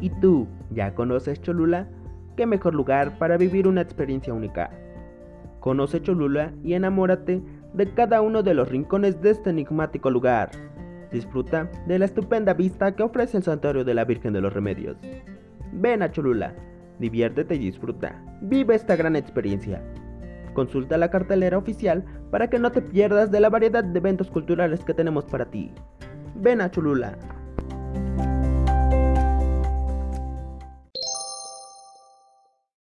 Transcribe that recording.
Y ¿Tú ya conoces Cholula? ¿Qué mejor lugar para vivir una experiencia única? Conoce Cholula y enamórate de cada uno de los rincones de este enigmático lugar. Disfruta de la estupenda vista que ofrece el santuario de la Virgen de los Remedios. Ven a Cholula, diviértete y disfruta. Vive esta gran experiencia. Consulta la cartelera oficial para que no te pierdas de la variedad de eventos culturales que tenemos para ti. Ven a Cholula.